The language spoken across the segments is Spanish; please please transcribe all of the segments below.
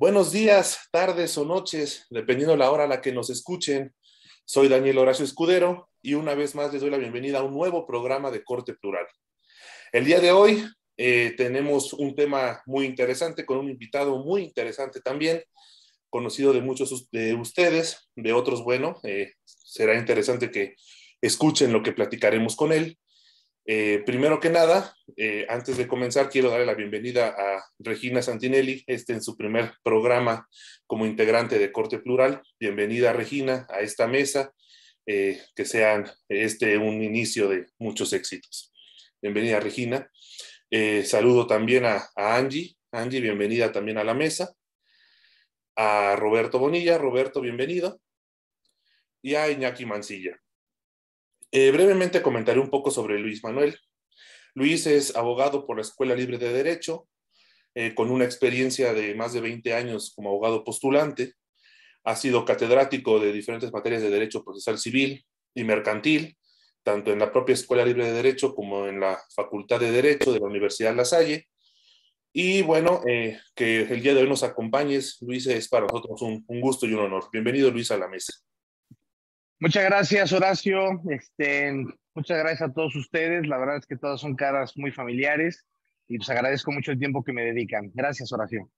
Buenos días, tardes o noches, dependiendo la hora a la que nos escuchen. Soy Daniel Horacio Escudero y una vez más les doy la bienvenida a un nuevo programa de corte plural. El día de hoy eh, tenemos un tema muy interesante con un invitado muy interesante también, conocido de muchos de ustedes, de otros, bueno, eh, será interesante que escuchen lo que platicaremos con él. Eh, primero que nada, eh, antes de comenzar, quiero darle la bienvenida a Regina Santinelli, este en su primer programa como integrante de Corte Plural. Bienvenida, Regina, a esta mesa. Eh, que sean este un inicio de muchos éxitos. Bienvenida, Regina. saludo también a, a Angie. Angie, bienvenida también a la mesa. A Roberto Bonilla. Roberto, bienvenido. Y a Iñaki Mancilla. Eh, brevemente comentaré un poco sobre Luis Manuel. Luis es abogado por la Escuela Libre de Derecho, eh, con una experiencia de más de 20 años como abogado postulante. Ha sido catedrático de diferentes materias de Derecho Procesal Civil y Mercantil, tanto en la propia Escuela Libre de Derecho como en la Facultad de Derecho de la Universidad La Salle. Y bueno, eh, que el día de hoy nos acompañes, Luis, es para nosotros un, un gusto y un honor. Bienvenido, Luis, a la mesa. Muchas gracias, Horacio. Este, muchas gracias a todos ustedes. La verdad es que todas son caras muy familiares y les pues agradezco mucho el tiempo que me dedican. Gracias, Horacio.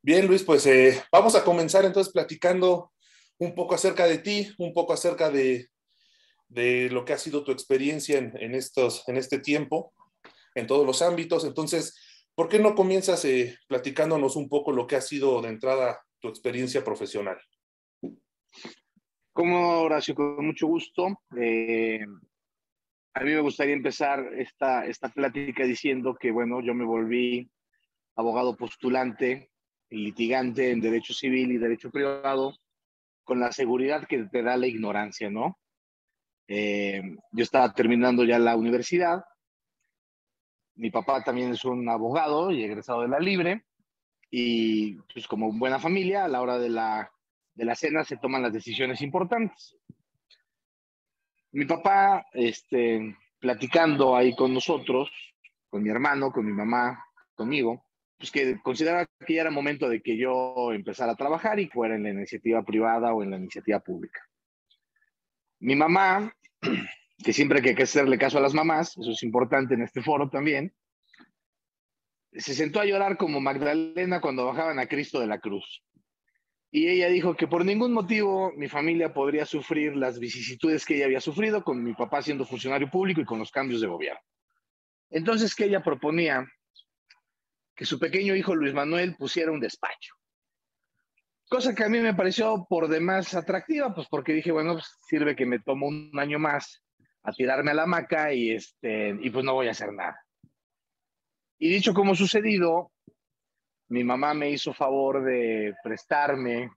Bien, Luis, pues eh, vamos a comenzar entonces platicando un poco acerca de ti, un poco acerca de, de lo que ha sido tu experiencia en, en, estos, en este tiempo, en todos los ámbitos. Entonces, ¿por qué no comienzas eh, platicándonos un poco lo que ha sido de entrada tu experiencia profesional? Como Horacio, con mucho gusto. Eh, a mí me gustaría empezar esta, esta plática diciendo que, bueno, yo me volví abogado postulante y litigante en derecho civil y derecho privado con la seguridad que te da la ignorancia, ¿no? Eh, yo estaba terminando ya la universidad. Mi papá también es un abogado y egresado de la Libre. Y pues como buena familia, a la hora de la de la cena se toman las decisiones importantes. Mi papá, este, platicando ahí con nosotros, con mi hermano, con mi mamá, conmigo, pues que consideraba que ya era momento de que yo empezara a trabajar y fuera en la iniciativa privada o en la iniciativa pública. Mi mamá, que siempre hay que hacerle caso a las mamás, eso es importante en este foro también, se sentó a llorar como Magdalena cuando bajaban a Cristo de la cruz y ella dijo que por ningún motivo mi familia podría sufrir las vicisitudes que ella había sufrido con mi papá siendo funcionario público y con los cambios de gobierno. Entonces que ella proponía que su pequeño hijo Luis Manuel pusiera un despacho. Cosa que a mí me pareció por demás atractiva, pues porque dije, bueno, pues sirve que me tomo un año más a tirarme a la hamaca y, este, y pues no voy a hacer nada. Y dicho como sucedido, mi mamá me hizo favor de prestarme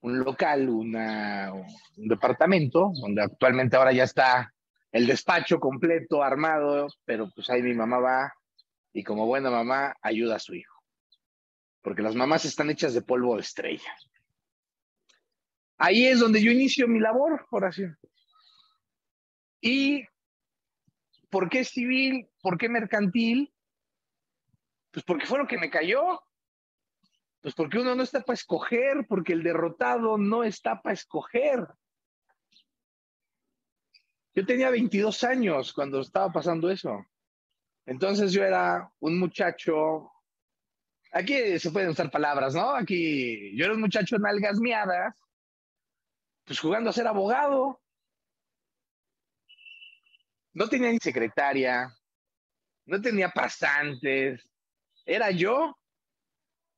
un local, un departamento, donde actualmente ahora ya está el despacho completo, armado, pero pues ahí mi mamá va y como buena mamá ayuda a su hijo. Porque las mamás están hechas de polvo de estrella. Ahí es donde yo inicio mi labor, oración. ¿Y por qué civil? ¿Por qué mercantil? Pues porque fue lo que me cayó. Pues porque uno no está para escoger, porque el derrotado no está para escoger. Yo tenía 22 años cuando estaba pasando eso. Entonces yo era un muchacho, aquí se pueden usar palabras, ¿no? Aquí yo era un muchacho en algas miadas, pues jugando a ser abogado. No tenía ni secretaria, no tenía pasantes, era yo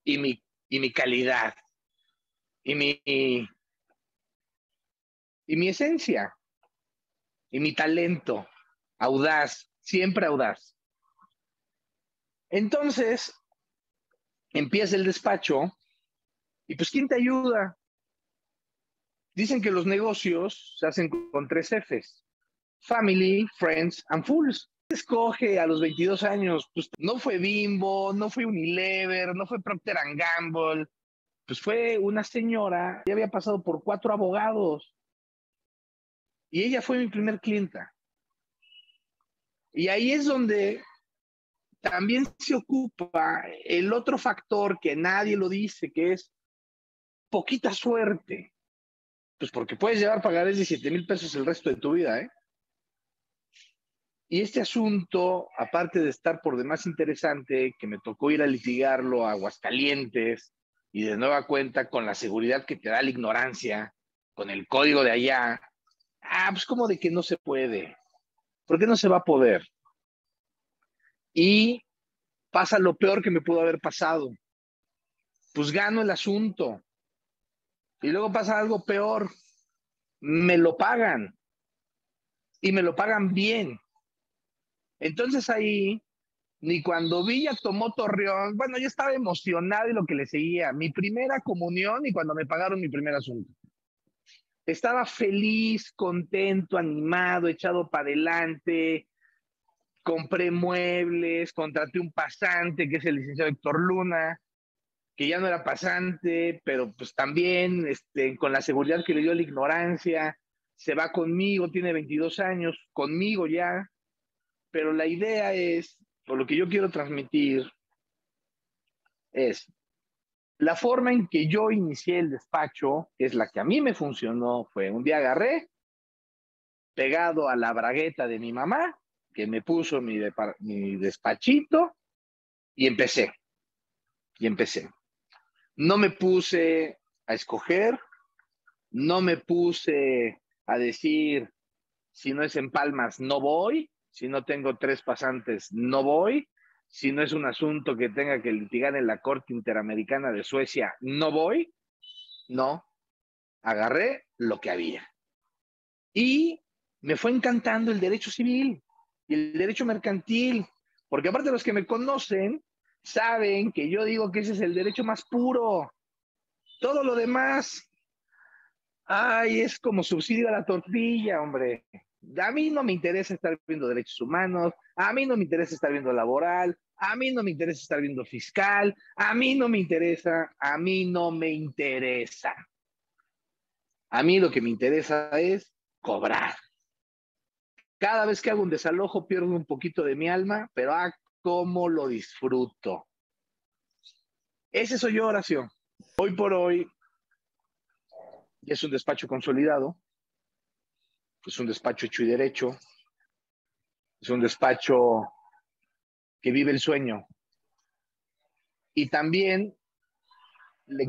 y mi, y mi calidad y mi, y mi esencia y mi talento, audaz, siempre audaz. Entonces, empieza el despacho y pues ¿quién te ayuda? Dicen que los negocios se hacen con tres Fs, family, friends and fools escoge a los 22 años? Pues no fue Bimbo, no fue Unilever, no fue Procter Gamble, pues fue una señora que había pasado por cuatro abogados. Y ella fue mi primer clienta. Y ahí es donde también se ocupa el otro factor que nadie lo dice, que es poquita suerte. Pues porque puedes llevar pagarés de 7 mil pesos el resto de tu vida, ¿eh? Y este asunto, aparte de estar por demás interesante, que me tocó ir a litigarlo a Aguascalientes y de nueva cuenta con la seguridad que te da la ignorancia, con el código de allá, ah, pues como de que no se puede. ¿Por qué no se va a poder? Y pasa lo peor que me pudo haber pasado. Pues gano el asunto. Y luego pasa algo peor. Me lo pagan. Y me lo pagan bien. Entonces ahí, ni cuando Villa tomó Torreón, bueno, yo estaba emocionado y lo que le seguía. Mi primera comunión y cuando me pagaron mi primer asunto. Estaba feliz, contento, animado, echado para adelante, compré muebles, contraté un pasante, que es el licenciado Héctor Luna, que ya no era pasante, pero pues también este, con la seguridad que le dio la ignorancia, se va conmigo, tiene 22 años, conmigo ya, pero la idea es, por lo que yo quiero transmitir, es la forma en que yo inicié el despacho, que es la que a mí me funcionó, fue un día agarré, pegado a la bragueta de mi mamá, que me puso mi, mi despachito y empecé. Y empecé. No me puse a escoger, no me puse a decir, si no es en Palmas, no voy, si no tengo tres pasantes, no voy, si no es un asunto que tenga que litigar en la Corte Interamericana de Suecia, no voy, no, agarré lo que había. Y me fue encantando el derecho civil y el derecho mercantil, porque aparte los que me conocen saben que yo digo que ese es el derecho más puro. Todo lo demás, ay, es como subsidio a la tortilla, hombre. A mí no me interesa estar viendo derechos humanos, a mí no me interesa estar viendo laboral, a mí no me interesa estar viendo fiscal, a mí no me interesa, a mí no me interesa. A mí lo que me interesa es cobrar. Cada vez que hago un desalojo pierdo un poquito de mi alma, pero ah, cómo lo disfruto. Ese soy yo, oración. Hoy por hoy es un despacho consolidado, es un despacho hecho y derecho, es un despacho que vive el sueño. Y también,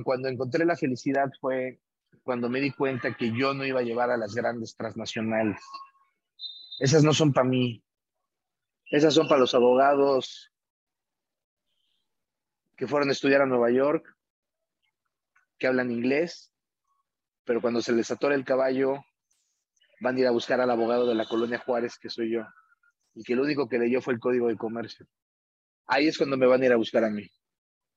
cuando encontré la felicidad fue cuando me di cuenta que yo no iba a llevar a las grandes transnacionales. Esas no son para mí. Esas son para los abogados que fueron a estudiar a Nueva York, que hablan inglés, pero cuando se les atora el caballo, van a ir a buscar al abogado de la colonia Juárez, que soy yo, y que lo único que leyó fue el código de comercio. Ahí es cuando me van a ir a buscar a mí.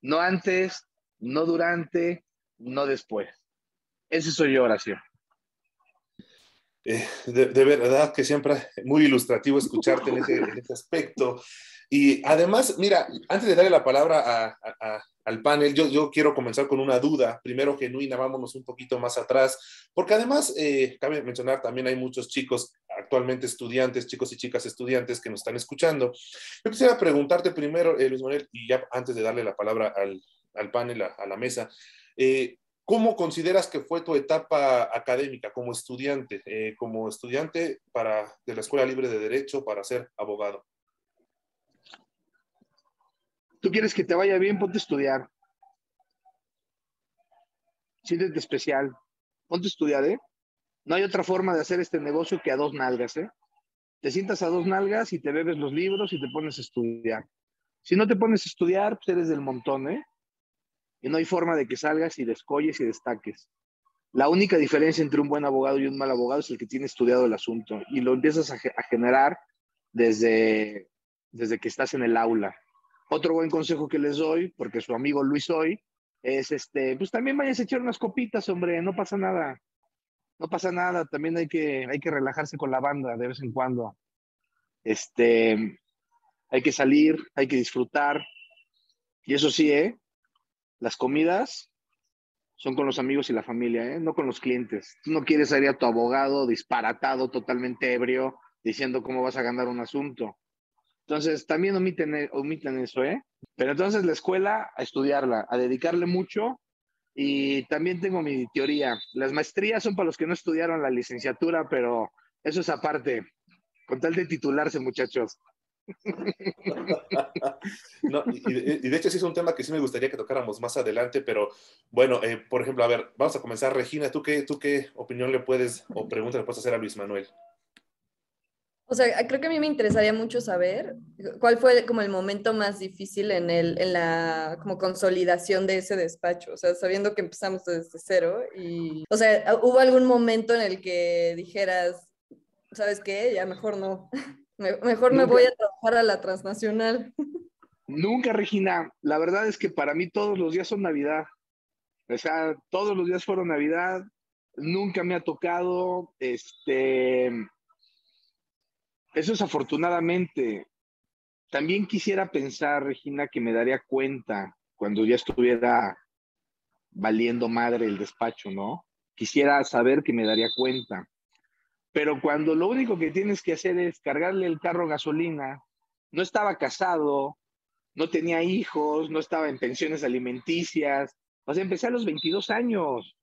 No antes, no durante, no después. Ese soy yo, oración. Eh, de, verdad que siempre muy ilustrativo escucharte en ese, aspecto. Y además, mira, antes de darle la palabra al panel, yo, yo, quiero comenzar con una duda. Primero, genuina, vámonos un poquito más atrás, porque además, eh, cabe mencionar, también hay muchos chicos actualmente estudiantes, chicos y chicas estudiantes que nos están escuchando. Yo quisiera preguntarte primero, eh, Luis Manuel, y ya antes de darle la palabra al, al panel, a, a la mesa, eh, ¿Cómo consideras que fue tu etapa académica como estudiante, eh, como estudiante para, de la Escuela Libre de Derecho para ser abogado? Tú quieres que te vaya bien, ponte a estudiar. Siéntete especial. Ponte a estudiar, ¿eh? No hay otra forma de hacer este negocio que a dos nalgas, ¿eh? Te sientas a dos nalgas y te bebes los libros y te pones a estudiar. Si no te pones a estudiar, pues eres del montón, ¿eh? Y no hay forma de que salgas y descolles y destaques. La única diferencia entre un buen abogado y un mal abogado es el que tiene estudiado el asunto y lo empiezas a, generar desde, desde que estás en el aula. Otro buen consejo que les doy, porque su amigo Luis hoy, es este, pues también vayas a echar unas copitas, hombre, no pasa nada. No pasa nada, también hay que, hay que relajarse con la banda de vez en cuando. Este, hay que salir, hay que disfrutar. Y eso sí, ¿eh? Las comidas son con los amigos y la familia, ¿eh? no con los clientes. Tú no quieres ir a tu abogado disparatado, totalmente ebrio, diciendo cómo vas a ganar un asunto. Entonces, también omiten, e, omiten eso, ¿eh? Pero entonces la escuela, a estudiarla, a dedicarle mucho. Y también tengo mi teoría. Las maestrías son para los que no estudiaron la licenciatura, pero eso es aparte. Con tal de titularse, muchachos. no, y, de hecho sí es un tema que sí me gustaría que tocáramos más adelante, pero bueno, eh, por ejemplo, a ver, vamos a comenzar. Regina, ¿tú qué, ¿tú qué opinión le puedes o pregunta le puedes hacer a Luis Manuel? O sea, creo que a mí me interesaría mucho saber cuál fue como el momento más difícil en, el, en la como consolidación de ese despacho, o sea, sabiendo que empezamos desde cero y, o sea, ¿hubo algún momento en el que dijeras, ¿sabes qué? Ya mejor no, mejor me voy a trabajar a la transnacional. Nunca, Regina, la verdad es que para mí todos los días son Navidad, o sea, todos los días fueron Navidad, nunca me ha tocado, este eso es afortunadamente. También quisiera pensar, Regina, que me daría cuenta cuando ya estuviera valiendo madre el despacho, ¿no? Quisiera saber que me daría cuenta. Pero cuando lo único que tienes que hacer es cargarle el carro gasolina, no estaba casado, no tenía hijos, no estaba en pensiones alimenticias. O sea, empecé a los 22 años.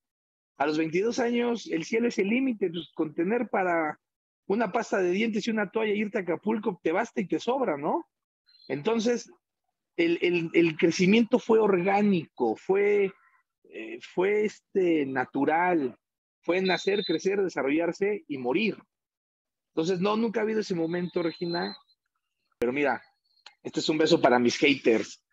A los 22 años el cielo es el límite, pues, con tener para una pasta de dientes y una toalla, irte a Acapulco, te basta y te sobra, ¿no? Entonces, el, crecimiento fue orgánico, fue, eh, fue este, natural, fue nacer, crecer, desarrollarse y morir. Entonces, no, nunca ha habido ese momento, Regina. Pero mira, este es un beso para mis haters.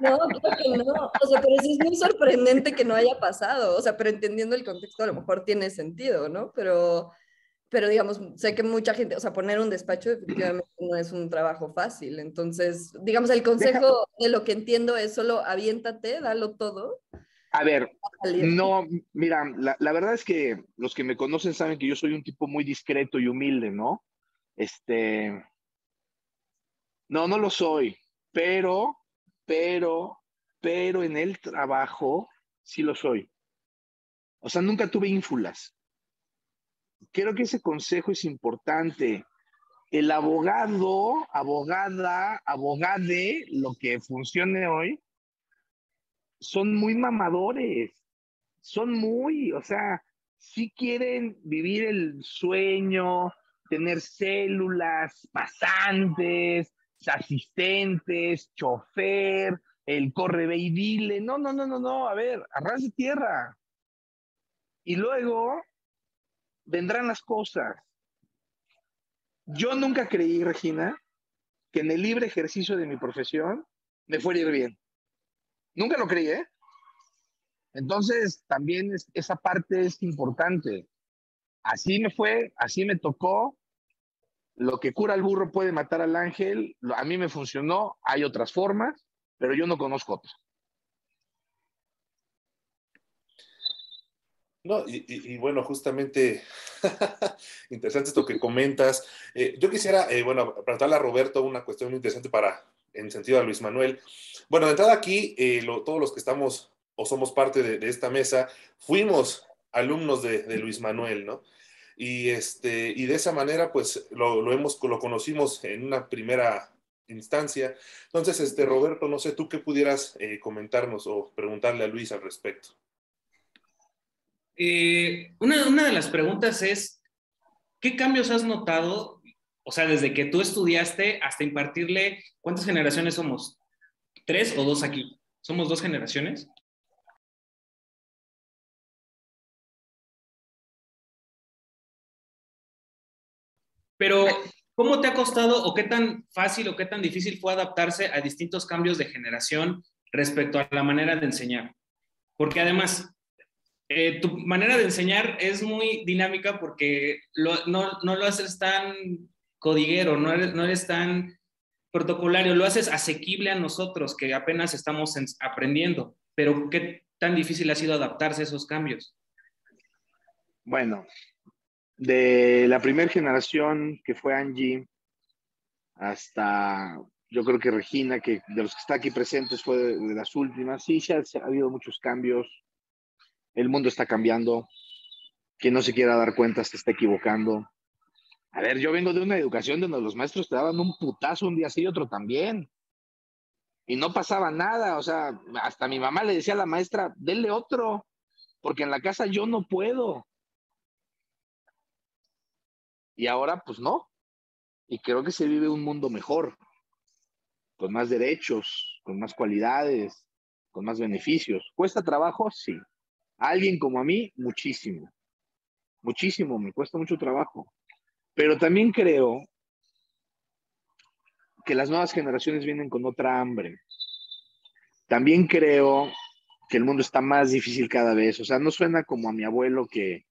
No, creo que no. O sea, pero sí es muy sorprendente que no haya pasado. O sea, pero entendiendo el contexto, a lo mejor tiene sentido, ¿no? Pero pero digamos, sé que mucha gente, o sea, poner un despacho definitivamente no es un trabajo fácil. Entonces, digamos, el consejo de lo que entiendo es solo aviéntate, dalo todo. A ver, no, mira, la, la, verdad es que los que me conocen saben que yo soy un tipo muy discreto y humilde, ¿no? Este, no, no lo soy, pero, pero, pero en el trabajo sí lo soy. O sea, nunca tuve ínfulas creo que ese consejo es importante. El abogado, abogada, abogade, lo que funcione hoy, son muy mamadores, son muy, o sea, si quieren vivir el sueño, tener células, pasantes, asistentes, chofer, el corre ve y dile, no, no, no, no, no, a ver, arras de tierra. Y luego vendrán las cosas. Yo nunca creí, Regina, que en el libre ejercicio de mi profesión me fuera a ir bien. Nunca lo creí, ¿eh? Entonces, también esa parte es importante. Así me fue, así me tocó. Lo que cura al burro puede matar al ángel. A mí me funcionó. Hay otras formas, pero yo no conozco otras. No, y, bueno, justamente interesante esto que comentas. Eh, yo quisiera, eh, bueno, preguntarle a Roberto una cuestión muy interesante para, en sentido a Luis Manuel. Bueno, de entrada aquí, eh, todos los que estamos o somos parte de, esta mesa, fuimos alumnos de, Luis Manuel, ¿no? Y, este, y de esa manera, pues, lo, lo, hemos, lo conocimos en una primera instancia. Entonces, este, Roberto, no sé, tú qué pudieras comentarnos o preguntarle a Luis al respecto. Eh, una, de las preguntas es, ¿qué cambios has notado? O sea, desde que tú estudiaste hasta impartirle, ¿cuántas generaciones somos? ¿Tres o dos aquí? ¿Somos dos generaciones? Pero, ¿cómo te ha costado o qué tan fácil o qué tan difícil fue adaptarse a distintos cambios de generación respecto a la manera de enseñar? Porque además, eh, tu manera de enseñar es muy dinámica porque no, lo haces tan codiguero, no eres, tan protocolario, lo haces asequible a nosotros que apenas estamos aprendiendo. Pero ¿qué tan difícil ha sido adaptarse a esos cambios? Bueno, de la primera generación que fue Angie hasta yo creo que Regina, que de los que está aquí presentes fue de, las últimas, sí, ha habido muchos cambios el mundo está cambiando, quien no se quiera dar cuenta se está equivocando. A ver, yo vengo de una educación donde los maestros te daban un putazo un día así y otro también. Y no pasaba nada, o sea, hasta mi mamá le decía a la maestra, denle otro, porque en la casa yo no puedo. Y ahora, pues no. Y creo que se vive un mundo mejor, con más derechos, con más cualidades, con más beneficios. ¿Cuesta trabajo? Sí. A alguien como a mí, muchísimo. Muchísimo, me cuesta mucho trabajo. Pero también creo que las nuevas generaciones vienen con otra hambre. También creo que el mundo está más difícil cada vez. O sea, no suena como a mi abuelo que,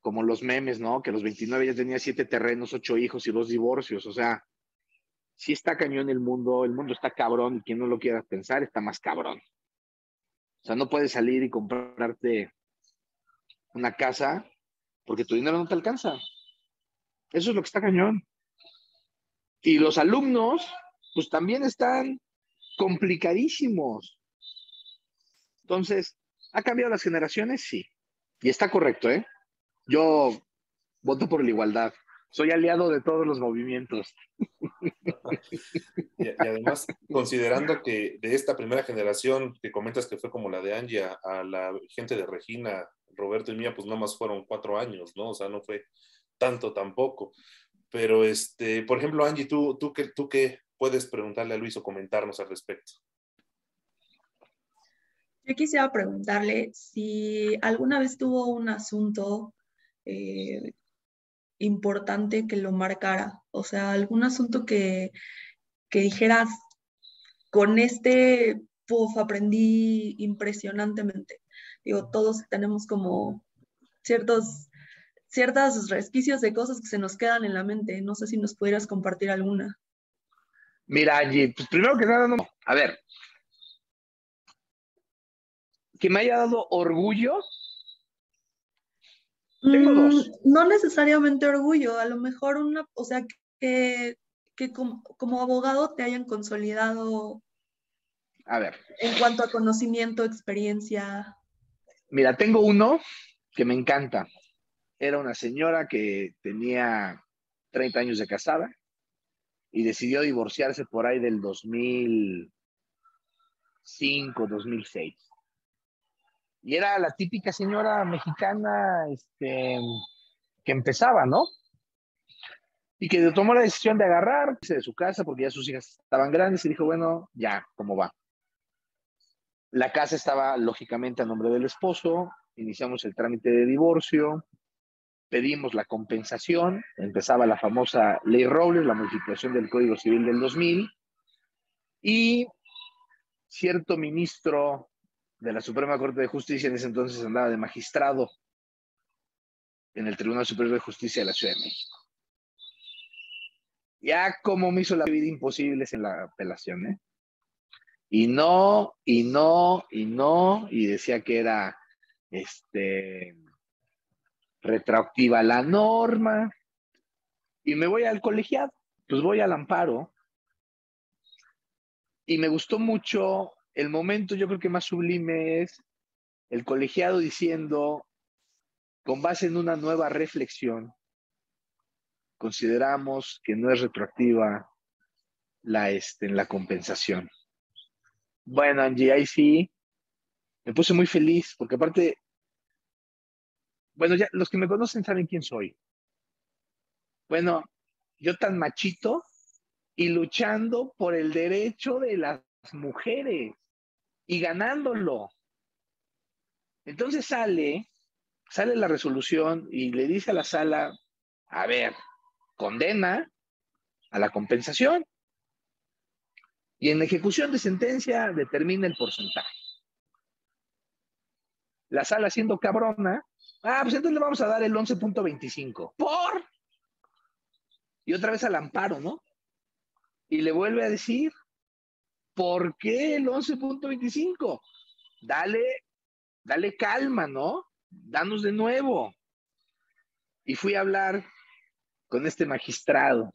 como los memes, ¿no? Que a los 29 ya tenía siete terrenos, ocho hijos y dos divorcios. O sea, sí está cañón el mundo, el mundo está cabrón y quien no lo quiera pensar está más cabrón. O sea, no puedes salir y comprarte una casa porque tu dinero no te alcanza. Eso es lo que está cañón. Y los alumnos, pues también están complicadísimos. Entonces, ¿ha cambiado las generaciones? Sí. Y está correcto, ¿eh? Yo voto por la igualdad. Soy aliado de todos los movimientos. Y, además, considerando que de esta primera generación que comentas que fue como la de Angie a, la gente de Regina, Roberto y mía, pues nada más fueron cuatro años, ¿no? O sea, no fue tanto tampoco. Pero, este, por ejemplo, Angie, ¿tú, tú, qué, ¿tú qué puedes preguntarle a Luis o comentarnos al respecto? Yo quisiera preguntarle si alguna vez tuvo un asunto eh, importante que lo marcara, o sea, algún asunto que, que dijeras, con este, puff, aprendí impresionantemente. Digo, todos tenemos como ciertos ciertos resquicios de cosas que se nos quedan en la mente. No sé si nos pudieras compartir alguna. Mira, Angie, pues primero que nada, no. A ver, que me haya dado orgullo. Tengo mm, dos. No necesariamente orgullo, a lo mejor una, o sea, que, que como, como, abogado te hayan consolidado. A ver. En cuanto a conocimiento, experiencia. Mira, tengo uno que me encanta era una señora que tenía 30 años de casada y decidió divorciarse por ahí del 2005, 2006. Y era la típica señora mexicana este, que empezaba, ¿no? Y que tomó la decisión de agarrarse de su casa porque ya sus hijas estaban grandes y dijo, bueno, ya, ¿cómo va? La casa estaba lógicamente a nombre del esposo, iniciamos el trámite de divorcio, pedimos la compensación, empezaba la famosa ley Robles, la modificación del Código Civil del 2000, y cierto ministro de la Suprema Corte de Justicia en ese entonces andaba de magistrado en el Tribunal Superior de Justicia de la Ciudad de México. Ya como me hizo la vida imposible en la apelación, ¿eh? Y no, y no, y no, y decía que era este retroactiva la norma y me voy al colegiado, pues voy al amparo. Y me gustó mucho el momento, yo creo que más sublime es el colegiado diciendo, con base en una nueva reflexión, consideramos que no es retroactiva la, este, la compensación. Bueno, Angie, ahí sí, me puse muy feliz, porque aparte bueno, ya los que me conocen saben quién soy. Bueno, yo tan machito y luchando por el derecho de las mujeres y ganándolo. Entonces sale, sale la resolución y le dice a la sala, a ver, condena a la compensación. Y en ejecución de sentencia determina el porcentaje. La sala siendo cabrona, Ah, pues entonces le vamos a dar el 11.25. ¿Por? Y otra vez al amparo, ¿no? Y le vuelve a decir, ¿por qué el 11.25? Dale, dale calma, ¿no? Danos de nuevo. Y fui a hablar con este magistrado.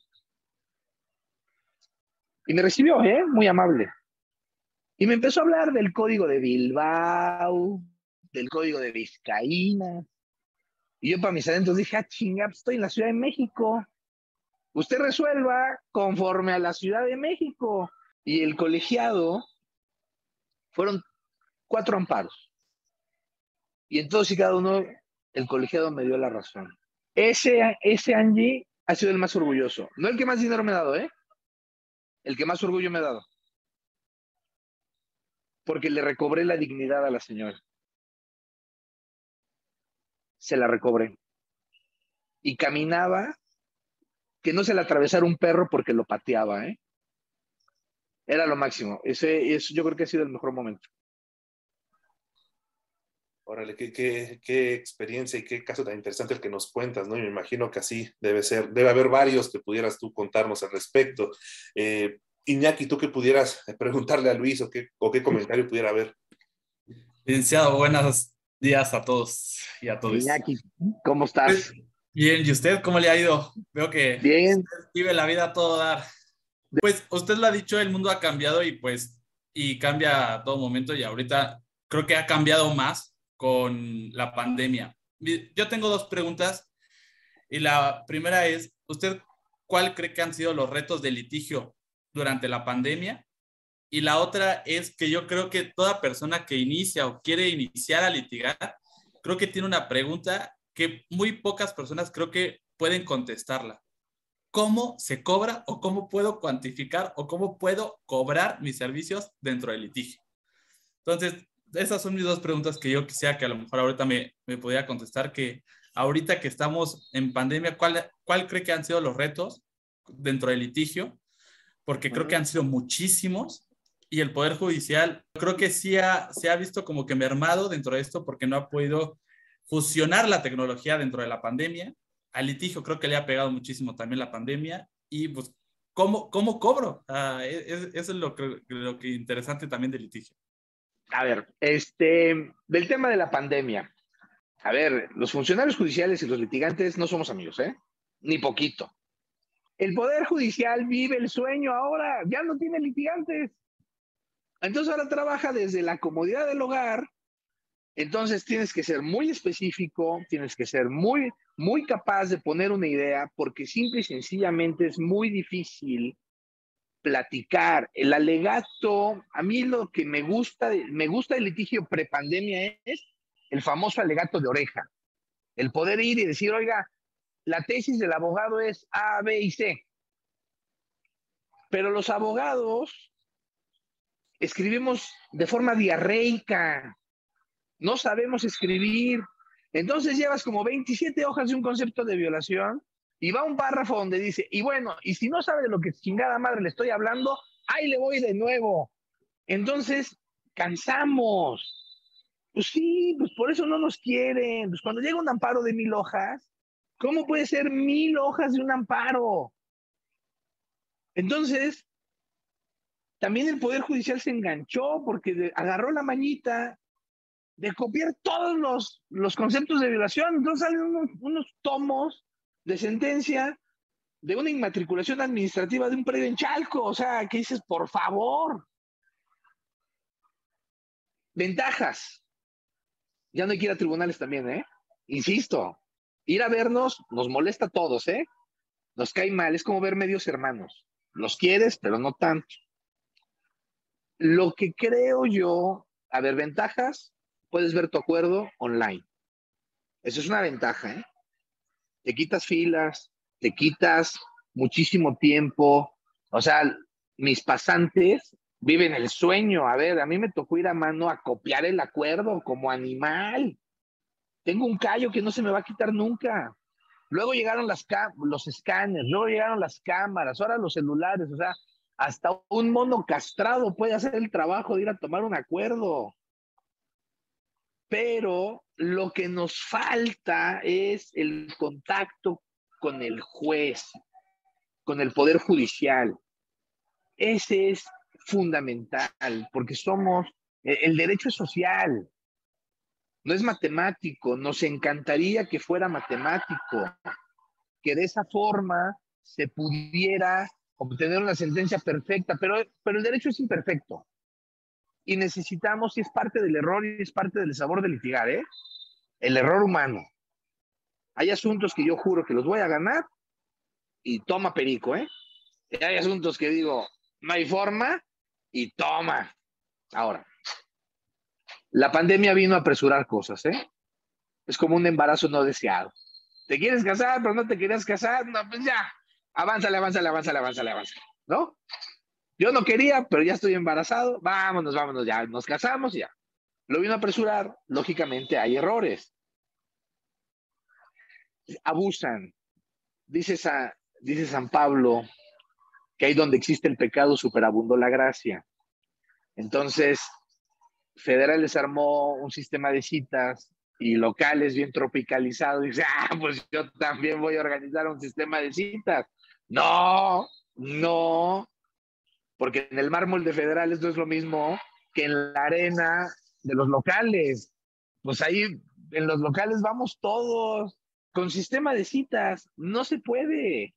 Y me recibió, ¿eh? Muy amable. Y me empezó a hablar del código de Bilbao, del código de Vizcaína, y yo para mis adentros dije, ah, chinga, pues, estoy en la Ciudad de México. usted resuelva conforme a la Ciudad de México. Y el colegiado fueron cuatro amparos. Y entonces y cada uno, el colegiado me dio la razón. Ese, ese Angie ha sido el más orgulloso. No el que más dinero me ha dado, ¿eh? El que más orgullo me ha dado. Porque le recobré la dignidad a la señora. Se la recobré. Y caminaba que no se le atravesara un perro porque lo pateaba, ¿eh? Era lo máximo. Ese, eso yo creo que ha sido el mejor momento. Órale, qué, qué, qué, experiencia y qué caso tan interesante el que nos cuentas, ¿no? Y me imagino que así debe ser, debe haber varios que pudieras tú contarnos al respecto. Eh, Iñaki, tú que pudieras preguntarle a Luis o qué, o qué comentario pudiera haber. Licenciado, buenos días a todos y a todos. Iñaki, ¿cómo estás? Pues, bien, ¿y usted cómo le ha ido? Veo que bien. vive la vida a todo dar. Pues usted lo ha dicho, el mundo ha cambiado y pues, y cambia a todo momento y ahorita creo que ha cambiado más con la pandemia. Yo tengo dos preguntas y la primera es, ¿usted cuál cree que han sido los retos de litigio durante la pandemia? Y la otra es que yo creo que toda persona que inicia o quiere iniciar a litigar, creo que tiene una pregunta que muy pocas personas creo que pueden contestarla. ¿Cómo se cobra o cómo puedo cuantificar o cómo puedo cobrar mis servicios dentro del litigio? Entonces, esas son mis dos preguntas que yo quisiera que a lo mejor ahorita me, me pudiera contestar, que ahorita que estamos en pandemia, ¿cuál, ¿cuál cree que han sido los retos dentro del litigio? Porque creo que han sido muchísimos y el Poder Judicial creo que sí ha, se ha visto como que mermado dentro de esto porque no ha podido fusionar la tecnología dentro de la pandemia. Al litigio creo que le ha pegado muchísimo también la pandemia y pues, ¿cómo, cómo cobro? Ah, e, e, eso es lo que, lo que interesante también del litigio. A ver, este, del tema de la pandemia. A ver, los funcionarios judiciales y los litigantes no somos amigos, ¿eh? Ni poquito. El Poder Judicial vive el sueño ahora, ya no tiene litigantes. Entonces ahora trabaja desde la comodidad del hogar. Entonces tienes que ser muy específico, tienes que ser muy, muy capaz de poner una idea, porque simple y sencillamente es muy difícil platicar. El alegato, a mí lo que me gusta, me gusta el litigio prepandemia es el famoso alegato de oreja. El poder ir y decir, oiga, la tesis del abogado es A, B y C. Pero los abogados escribimos de forma diarreica. No sabemos escribir. Entonces llevas como 27 hojas de un concepto de violación y va un párrafo donde dice, y bueno, y si no sabe de lo que chingada madre le estoy hablando, ahí le voy de nuevo. Entonces, cansamos. Pues sí, pues por eso no nos quieren. Pues cuando llega un amparo de mil hojas, ¿cómo puede ser mil hojas de un amparo? Entonces, también el Poder Judicial se enganchó porque agarró la mañita de copiar todos los, los conceptos de violación. Entonces salen unos, unos tomos de sentencia de una inmatriculación administrativa de un predio en Chalco. O sea, ¿qué dices? Por favor. Ventajas. Ya no hay que ir a tribunales también, ¿eh? Insisto, ir a vernos nos molesta a todos, ¿eh? Nos cae mal, es como ver medios hermanos. Los quieres, pero no tanto. Lo que creo yo, a ver, ventajas, puedes ver tu acuerdo online. Eso es una ventaja, ¿eh? te quitas filas, te quitas muchísimo tiempo. O sea, mis pasantes viven el sueño. A ver, a mí me tocó ir a mano a copiar el acuerdo como animal. Tengo un callo que no se me va a quitar nunca. Luego llegaron las los escáneres, luego llegaron las cámaras, ahora los celulares. O sea, hasta un mono castrado puede hacer el trabajo de ir a tomar un acuerdo. Pero lo que nos falta es el contacto con el juez, con el poder judicial. Ese es fundamental, porque somos, e, el derecho social, no es matemático, nos encantaría que fuera matemático, que de esa forma se pudiera obtener una sentencia perfecta, pero, pero el derecho es imperfecto y necesitamos, y es parte del error y es parte del sabor de litigar, ¿eh? El error humano. Hay asuntos que yo juro que los voy a ganar y toma perico, ¿eh? Y hay asuntos que digo, no hay forma y toma. Ahora, la pandemia vino a apresurar cosas, ¿eh? Es como un embarazo no deseado. ¿Te quieres casar, pero no te querías casar? No, pues ya, avánzale, avánzale, avánzale, avánzale, avánzale, ¿no? Yo no quería, pero ya estoy embarazado. Vámonos, vámonos, ya nos casamos ya. Lo vino a apresurar. Lógicamente hay errores. Abusan. Dice, dice San Pablo que ahí donde existe el pecado superabundó la gracia. Entonces, Federal les armó un sistema de citas y locales bien tropicalizado. Dice, ah, pues yo también voy a organizar un sistema de citas. No, no, porque en el mármol de federales no es lo mismo que en la arena de los locales. Pues ahí en los locales vamos todos con sistema de citas. No se puede.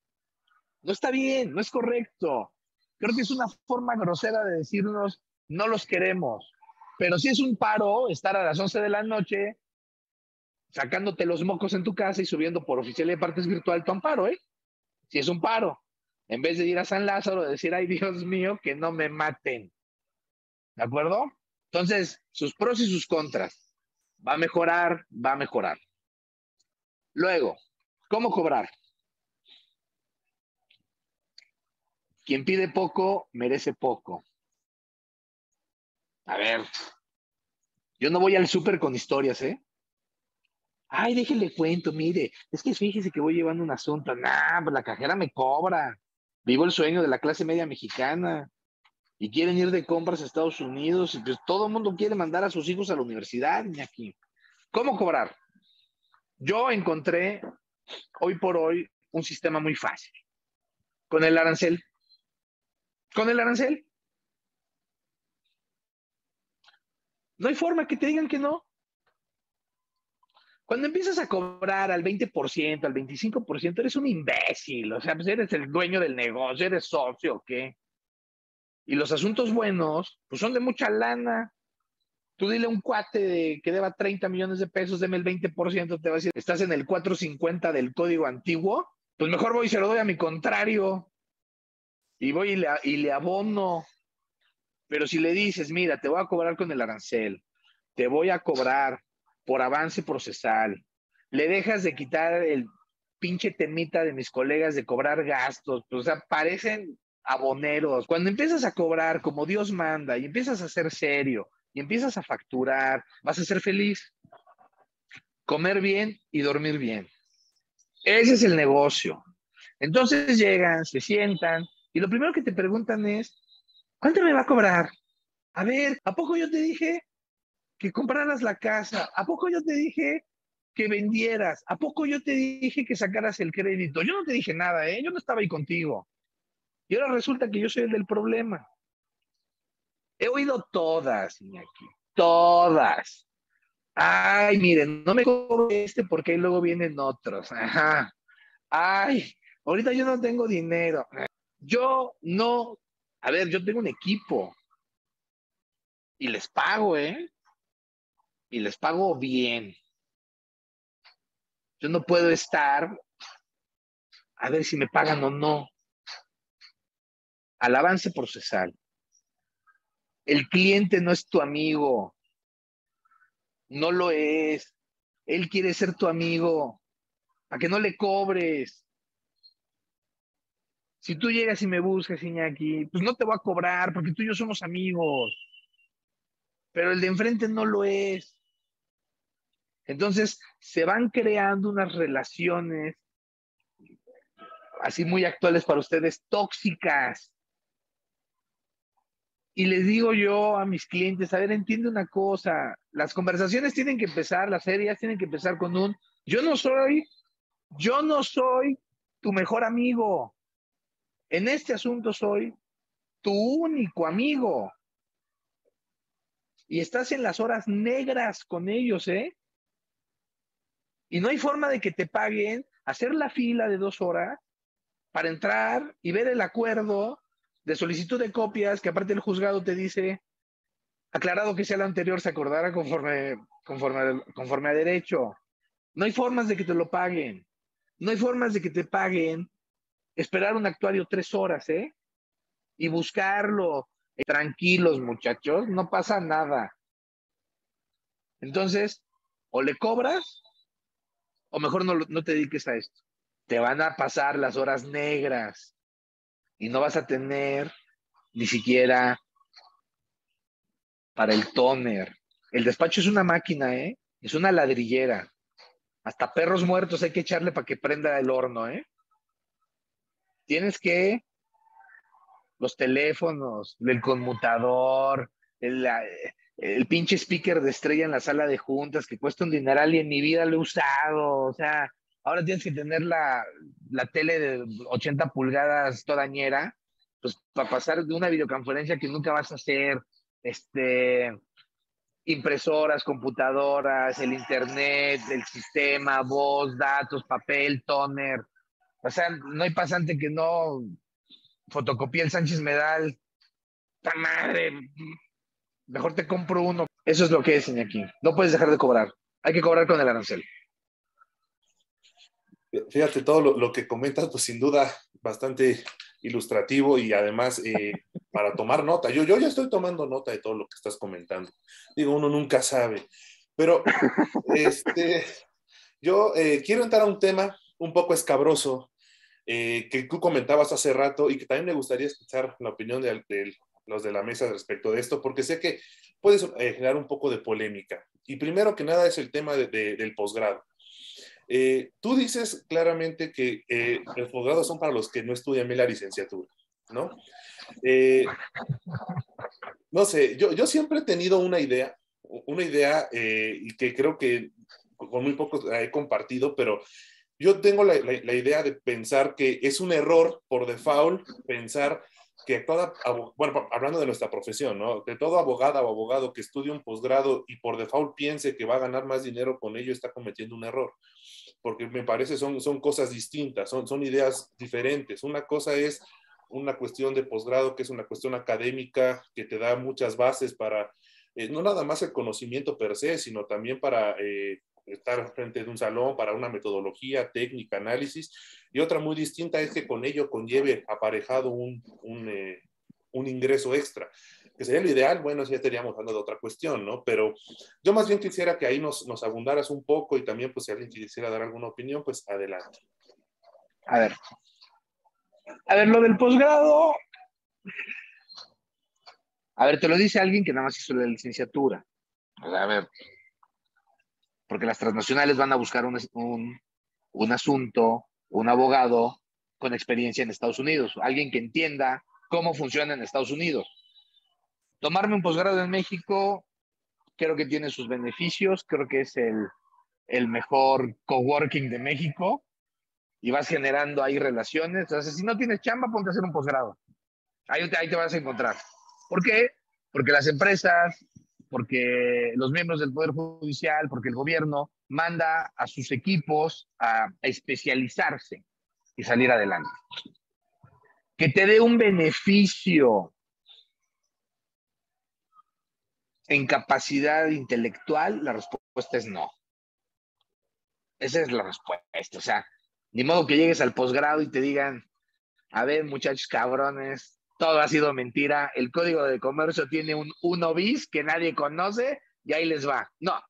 No está bien, no es correcto. Creo que es una forma grosera de decirnos, no los queremos. Pero si es un paro estar a las 11 de la noche sacándote los mocos en tu casa y subiendo por oficial de partes virtual tu amparo, ¿eh? Si es un paro. En vez de ir a San Lázaro, decir, ay Dios mío, que no me maten. ¿De acuerdo? Entonces, sus pros y sus contras. Va a mejorar, va a mejorar. Luego, ¿cómo cobrar? Quien pide poco, merece poco. A ver, yo no voy al súper con historias, ¿eh? Ay, déjenle cuento, mire, es que fíjese que voy llevando un asunto. Nah, pues la cajera me cobra. Vivo el sueño de la clase media mexicana y quieren ir de compras a Estados Unidos y pues todo el mundo quiere mandar a sus hijos a la universidad, aquí. ¿Cómo cobrar? Yo encontré hoy por hoy un sistema muy fácil. Con el arancel. Con el arancel. No hay forma que te digan que no. Cuando empiezas a cobrar al 20%, al 25%, eres un imbécil. O sea, pues eres el dueño del negocio, eres socio, ¿o qué? Y los asuntos buenos, pues son de mucha lana. Tú dile un cuate que deba 30 millones de pesos, deme el 20%, te va a decir, estás en el 450 del código antiguo, pues mejor voy y se lo doy a mi contrario. Y voy y le abono. Pero si le dices, mira, te voy a cobrar con el arancel, te voy a cobrar por avance procesal. Le dejas de quitar el pinche temita de mis colegas de cobrar gastos, pues, o sea, parecen aboneros. Cuando empiezas a cobrar como Dios manda y empiezas a ser serio y empiezas a facturar, vas a ser feliz. Comer bien y dormir bien. Ese es el negocio. Entonces llegan, se sientan y lo primero que te preguntan es, ¿cuánto me va a cobrar? A ver, ¿a poco yo te dije que compraras la casa. ¿A poco yo te dije que vendieras? ¿A poco yo te dije que sacaras el crédito? Yo no te dije nada, ¿eh? Yo no estaba ahí contigo. Y ahora resulta que yo soy el del problema. He oído todas, Iñaki, todas. Ay, miren, no me cobre este porque luego vienen otros. Ajá. Ay, ahorita yo no tengo dinero. Yo no, a ver, yo tengo un equipo y les pago, ¿eh? Y les pago bien. Yo no puedo estar a ver si me pagan o no. Al avance procesal. El cliente no es tu amigo. No lo es. Él quiere ser tu amigo. Para que no le cobres. Si tú llegas y me buscas, Iñaki, pues no te voy a cobrar porque tú y yo somos amigos. Pero el de enfrente no lo es. Entonces, se van creando unas relaciones así muy actuales para ustedes, tóxicas. Y les digo yo a mis clientes, a ver, entiende una cosa, las conversaciones tienen que empezar, las serias tienen que empezar con un, yo no soy, yo no soy tu mejor amigo. En este asunto soy tu único amigo. Y estás en las horas negras con ellos, ¿eh? Y no hay forma de que te paguen hacer la fila de dos horas para entrar y ver el acuerdo de solicitud de copias que aparte el juzgado te dice, aclarado que sea el anterior, se acordara conforme, conforme, conforme a derecho. No hay formas de que te lo paguen. No hay formas de que te paguen esperar un actuario tres horas, ¿eh? Y buscarlo. Tranquilos, muchachos, no pasa nada. Entonces, o le cobras, o mejor no, no te dediques a esto. Te van a pasar las horas negras y no vas a tener ni siquiera para el toner. El despacho es una máquina, ¿eh? Es una ladrillera. Hasta perros muertos hay que echarle para que prenda el horno, ¿eh? Tienes que los teléfonos, el conmutador, el, el pinche speaker de estrella en la sala de juntas que cuesta un dineral y en mi vida lo he usado. O sea, ahora tienes que tener la, la tele de 80 pulgadas todañera, pues para pasar de una videoconferencia que nunca vas a hacer, este, impresoras, computadoras, el internet, el sistema, voz, datos, papel, toner. O sea, no hay pasante que no fotocopie el Sánchez Medal. ¡Ta madre! Mejor te compro uno. Eso es lo que es, aquí. No puedes dejar de cobrar. Hay que cobrar con el arancel. Fíjate, todo lo, que comentas, pues sin duda bastante ilustrativo y además eh, para tomar nota. Yo, yo ya estoy tomando nota de todo lo que estás comentando. Digo, uno nunca sabe. Pero este, yo eh, quiero entrar a un tema un poco escabroso eh, que tú comentabas hace rato y que también me gustaría escuchar la opinión de, los de la mesa respecto de esto, porque sé que puede generar un poco de polémica. Y primero que nada es el tema del posgrado. Eh, tú dices claramente que eh, los posgrados son para los que no estudian la licenciatura, ¿no? Eh, no sé, yo, yo siempre he tenido una idea, una idea que creo que con muy pocos la he compartido, pero yo tengo la, idea de pensar que es un error por default pensar que toda, bueno, hablando de nuestra profesión, ¿no? Que todo abogada o abogado que estudie un posgrado y por default piense que va a ganar más dinero con ello está cometiendo un error porque me parece son, son cosas distintas, son, son ideas diferentes. Una cosa es una cuestión de posgrado, que es una cuestión académica, que te da muchas bases para, eh, no nada más el conocimiento per se, sino también para eh, estar frente de un salón, para una metodología, técnica, análisis. Y otra muy distinta es que con ello conlleve aparejado un, un, eh, un ingreso extra que sería lo ideal, bueno, ya estaríamos hablando de otra cuestión, ¿no? Pero yo más bien quisiera que ahí nos, nos abundaras un poco y también, pues, si alguien quisiera dar alguna opinión, pues, adelante. A ver. A ver, lo del posgrado. A ver, te lo dice alguien que nada más hizo la licenciatura. A ver. Porque las transnacionales van a buscar un, un, un asunto, un abogado con experiencia en Estados Unidos, alguien que entienda cómo funciona en Estados Unidos Tomarme un posgrado en México creo que tiene sus beneficios, creo que es el, el mejor coworking de México y vas generando ahí relaciones. Entonces, si no tienes chamba, ponte a hacer un posgrado. Ahí te, ahí te vas a encontrar. ¿Por qué? Porque las empresas, porque los miembros del Poder Judicial, porque el gobierno manda a sus equipos a, especializarse y salir adelante. Que te dé un beneficio en capacidad intelectual, la respuesta es no. Esa es la respuesta. O sea, ni modo que llegues al posgrado y te digan, a ver, muchachos cabrones, todo ha sido mentira, el código de comercio tiene un uno bis que nadie conoce y ahí les va. No,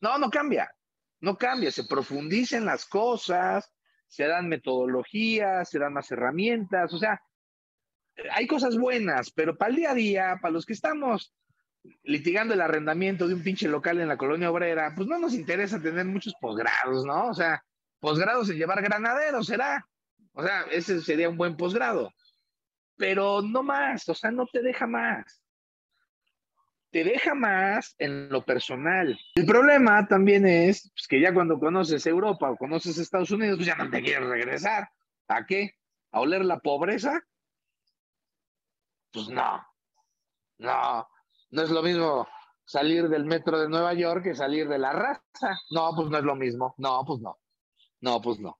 no, no cambia, no cambia, se profundicen las cosas, se dan metodologías, se dan más herramientas, o sea, hay cosas buenas, pero para el día a día, para los que estamos litigando el arrendamiento de un pinche local en la colonia obrera, pues no nos interesa tener muchos posgrados, ¿no? O sea, posgrados en llevar granaderos, será. O sea, ese sería un buen posgrado. Pero no más, o sea, no te deja más. Te deja más en lo personal. El problema también es pues, que ya cuando conoces Europa o conoces Estados Unidos, pues ya no te quieres regresar. ¿A qué? ¿A oler la pobreza? Pues no. No. No es lo mismo salir del metro de Nueva York que salir de la raza. No, pues no es lo mismo. No, pues no. No, pues no.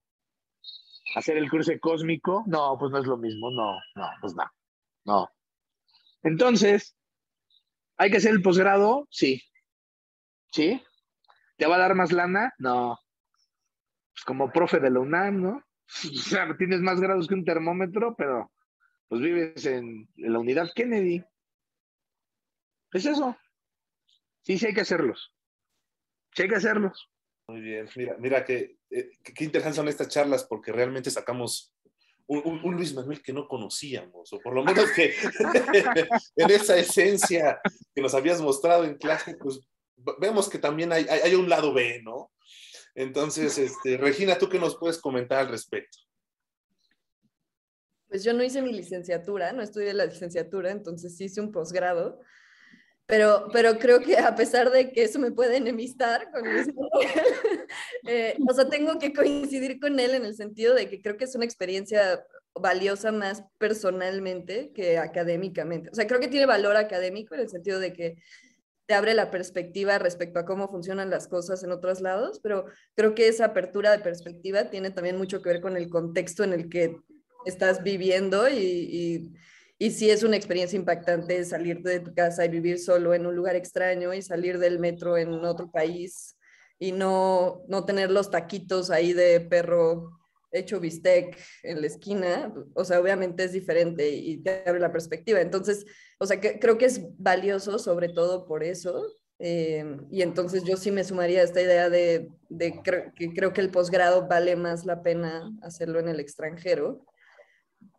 Hacer el cruce cósmico, no, pues no es lo mismo. No, no, pues no. No. Entonces, ¿hay que hacer el posgrado? Sí. ¿Sí? ¿Te va a dar más lana? No. Pues como profe de la UNAM, ¿no? O sea, tienes más grados que un termómetro, pero pues vives en, en la unidad Kennedy. Es eso. Sí, sí hay que hacerlos. Sí hay que hacerlos. Muy bien, mira, mira que, eh, qué interesantes son estas charlas porque realmente sacamos un, un- un Luis Manuel que no conocíamos, o por lo menos que en esa esencia que nos habías mostrado en clase, pues vemos que también hay, hay, hay un lado B, ¿no? Entonces, este, Regina, ¿tú qué nos puedes comentar al respecto? Pues yo no hice mi licenciatura, no estudié la licenciatura, entonces hice un posgrado. Pero, pero creo que a pesar de que eso me puede enemistar con Luis Manuel, eh, o sea, tengo que coincidir con él en el sentido de que creo que es una experiencia valiosa más personalmente que académicamente. O sea, creo que tiene valor académico en el sentido de que te abre la perspectiva respecto a cómo funcionan las cosas en otros lados, pero creo que esa apertura de perspectiva tiene también mucho que ver con el contexto en el que estás viviendo y, y, y sí es una experiencia impactante salir de tu casa y vivir solo en un lugar extraño y salir del metro en otro país y no, no tener los taquitos ahí de perro hecho bistec en la esquina, o sea, obviamente es diferente y te abre la perspectiva. Entonces, o sea, que, creo que es valioso sobre todo por eso. Eh, y entonces yo sí me sumaría a esta idea de, de que creo que el posgrado vale más la pena hacerlo en el extranjero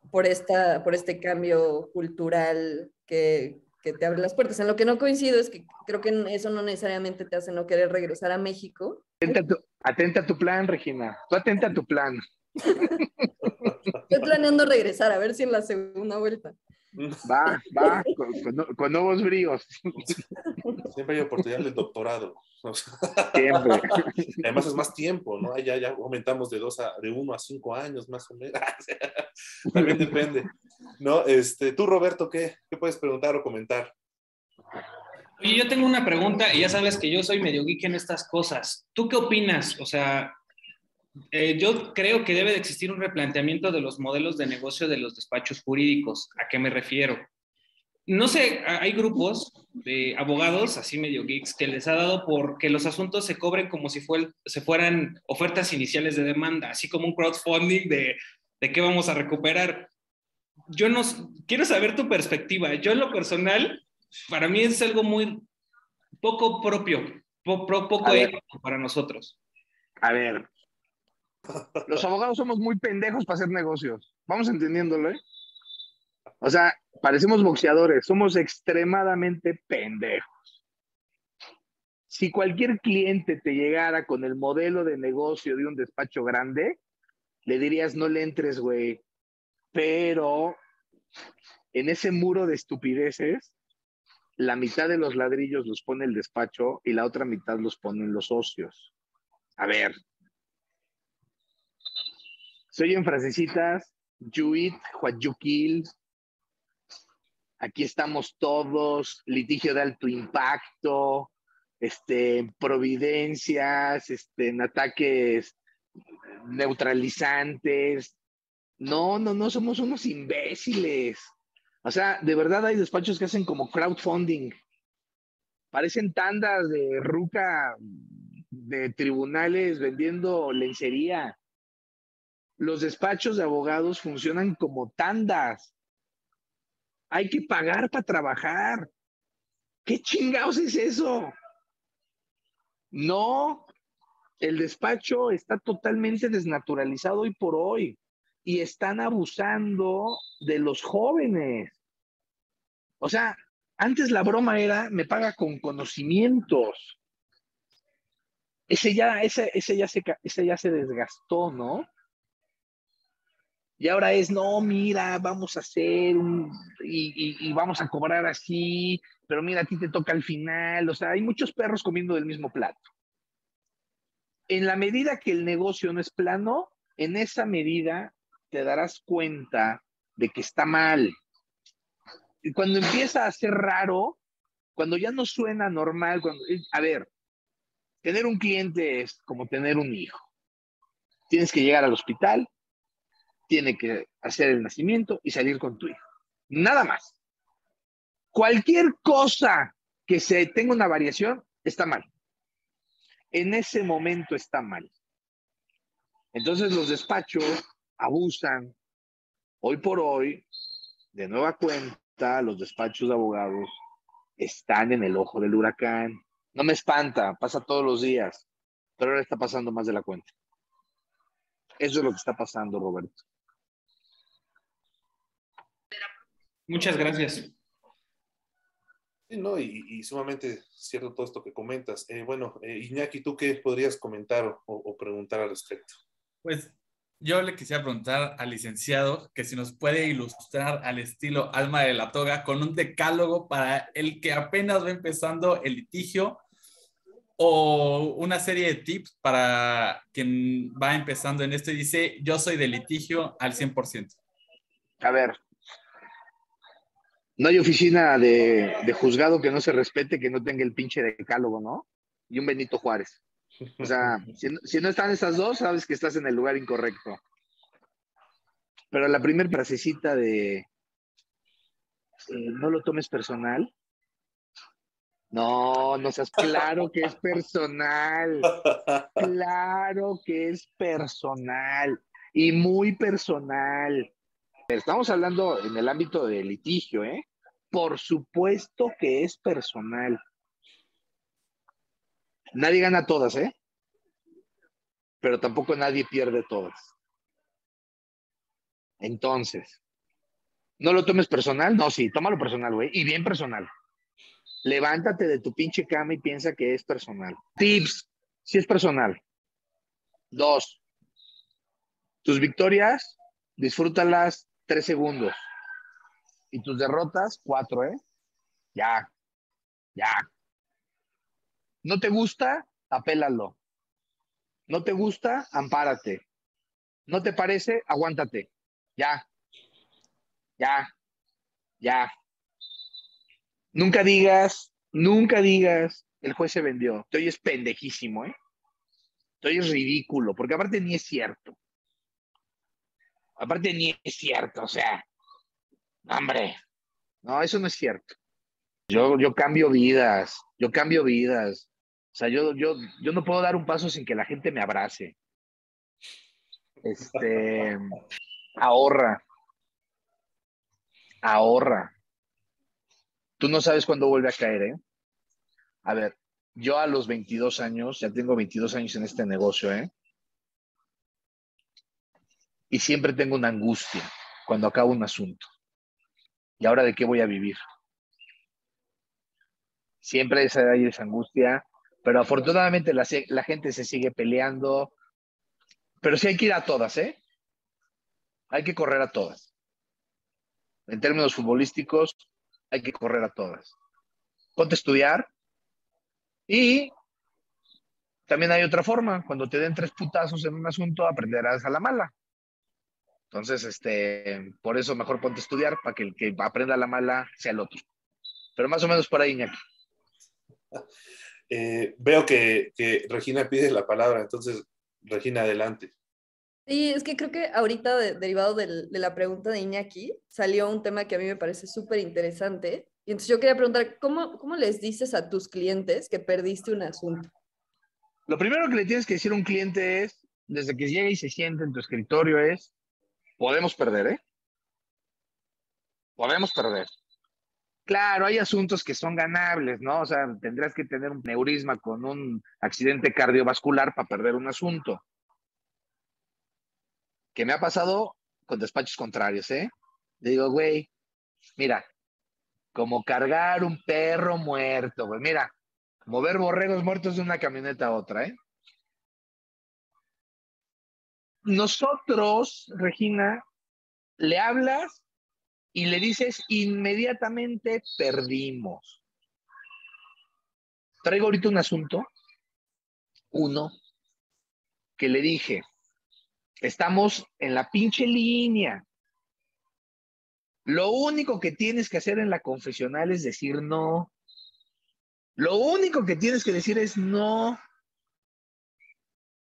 por, esta, por este cambio cultural que, que te abre las puertas. En lo que no coincido es que creo que eso no necesariamente te hace no querer regresar a México. Atenta a tu, atenta a tu plan, Regina. Tú atenta a tu plan. Estoy planeando regresar, a ver si en la segunda vuelta. Va, va, con, con, con nuevos bríos. Siempre hay oportunidad del doctorado. Siempre. Además es más tiempo, ¿no? Ya, ya aumentamos de dos a, de uno a cinco años, más o menos. También depende. ¿No? Este, tú, Roberto, ¿qué, ¿qué puedes preguntar o comentar? Oye, yo tengo una pregunta y ya sabes que yo soy medio geek en estas cosas. ¿Tú qué opinas? O sea, eh, yo creo que debe de existir un replanteamiento de los modelos de negocio de los despachos jurídicos. ¿A qué me refiero? No sé, hay grupos de abogados, así medio geeks, que les ha dado por que los asuntos se cobren como si fue, se fueran ofertas iniciales de demanda, así como un crowdfunding de, de qué vamos a recuperar. Yo no quiero saber tu perspectiva. Yo en lo personal, para mí es algo muy poco propio, po, po, poco ético para nosotros. A ver, los abogados somos muy pendejos para hacer negocios. Vamos entendiéndolo, ¿eh? O sea, parecemos boxeadores, somos extremadamente pendejos. Si cualquier cliente te llegara con el modelo de negocio de un despacho grande, le dirías, no le entres, güey. Pero en ese muro de estupideces, la mitad de los ladrillos los pone el despacho y la otra mitad los ponen los socios. A ver, soy en frasecitas, you kill. Aquí estamos todos, litigio de alto impacto, este, providencias, este, en ataques neutralizantes. No, no, no, somos unos imbéciles. O sea, de verdad hay despachos que hacen como crowdfunding. Parecen tandas de ruca de tribunales vendiendo lencería. Los despachos de abogados funcionan como tandas. Hay que pagar para trabajar. ¿Qué chingados es eso? No, el despacho está totalmente desnaturalizado hoy por hoy y están abusando de los jóvenes. O sea, antes la broma era, me paga con conocimientos. Ese ya, ese, ese ya, se, ese ya se desgastó, ¿no? Y ahora es, no, mira, vamos a hacer un, y, y, y, vamos a cobrar así, pero mira, a ti te toca al final. O sea, hay muchos perros comiendo del mismo plato. En la medida que el negocio no es plano, en esa medida te darás cuenta de que está mal. Y cuando empieza a ser raro, cuando ya no suena normal, cuando, a ver, tener un cliente es como tener un hijo. Tienes que llegar al hospital, tiene que hacer el nacimiento y salir con tu hijo. Nada más. Cualquier cosa que se tenga una variación está mal. En ese momento está mal. Entonces los despachos abusan. Hoy por hoy, de nueva cuenta, los despachos de abogados están en el ojo del huracán. No me espanta, pasa todos los días, pero ahora está pasando más de la cuenta. Eso es lo que está pasando, Roberto. Muchas gracias. no, y, sumamente cierto todo esto que comentas. Eh, bueno, eh, Iñaki, ¿tú qué podrías comentar o, o, preguntar al respecto? Pues yo le quisiera preguntar al licenciado que si nos puede ilustrar al estilo Alma de la Toga con un decálogo para el que apenas va empezando el litigio o una serie de tips para quien va empezando en esto y dice, yo soy de litigio al 100%. A ver, no hay oficina de, juzgado que no se respete, que no tenga el pinche decálogo, ¿no? Y un Benito Juárez. O sea, si, no están esas dos, sabes que estás en el lugar incorrecto. Pero la primera frasecita de eh, no lo tomes personal. No, no seas claro que es personal. Claro que es personal. Y muy personal. Estamos hablando en el ámbito de litigio, ¿eh? Por supuesto que es personal. Nadie gana todas, ¿eh? Pero tampoco nadie pierde todas. Entonces, ¿no lo tomes personal? No, sí, tómalo personal, güey. Y bien personal. Levántate de tu pinche cama y piensa que es personal. Tips, si es personal. Dos, tus victorias, disfrútalas tres segundos. Y tus derrotas, cuatro, ¿eh? Ya, ya. ¿No te gusta? Apélalo. ¿No te gusta? Ampárate. ¿No te parece? Aguántate. Ya. Ya. Ya. Nunca digas, nunca digas, el juez se vendió. Te oyes pendejísimo, ¿eh? Te oyes ridículo, porque aparte ni es cierto. Aparte ni es cierto, o sea, hombre, no, eso no es cierto. Yo, yo cambio vidas, yo cambio vidas. O sea, yo, yo, yo no puedo dar un paso sin que la gente me abrace. Este, ahorra. Ahorra. Tú no sabes cuándo vuelve a caer, ¿eh? A ver, yo a los 22 años, ya tengo 22 años en este negocio, ¿eh? y siempre tengo una angustia cuando acabo un asunto. ¿Y ahora de qué voy a vivir? Siempre hay esa angustia, pero afortunadamente la, la gente se sigue peleando. Pero sí hay que ir a todas, ¿eh? Hay que correr a todas. En términos futbolísticos, hay que correr a todas. Ponte a estudiar y también hay otra forma. Cuando te den tres putazos en un asunto, aprenderás a la mala. Entonces, este, por eso mejor ponte a estudiar para que el que aprenda la mala sea el otro. Pero más o menos por ahí, Iñaki. Eh, veo que, Regina pide la palabra, entonces, Regina, adelante. Sí, es que creo que ahorita, derivado de la pregunta de Iñaki, salió un tema que a mí me parece súper interesante. Y entonces yo quería preguntar, ¿cómo, ¿cómo les dices a tus clientes que perdiste un asunto? Lo primero que le tienes que decir a un cliente es, desde que llega y se siente en tu escritorio, es, podemos perder, ¿eh? Podemos perder. Claro, hay asuntos que son ganables, ¿no? O sea, tendrás que tener un neurisma con un accidente cardiovascular para perder un asunto. Que me ha pasado con despachos contrarios, ¿eh? Le digo, güey, mira, como cargar un perro muerto, güey, mira, mover borregos muertos de una camioneta a otra, ¿eh? nosotros, Regina, le hablas y le dices inmediatamente perdimos. Traigo ahorita un asunto, uno, que le dije, estamos en la pinche línea. Lo único que tienes que hacer en la confesional es decir no. Lo único que tienes que decir es no.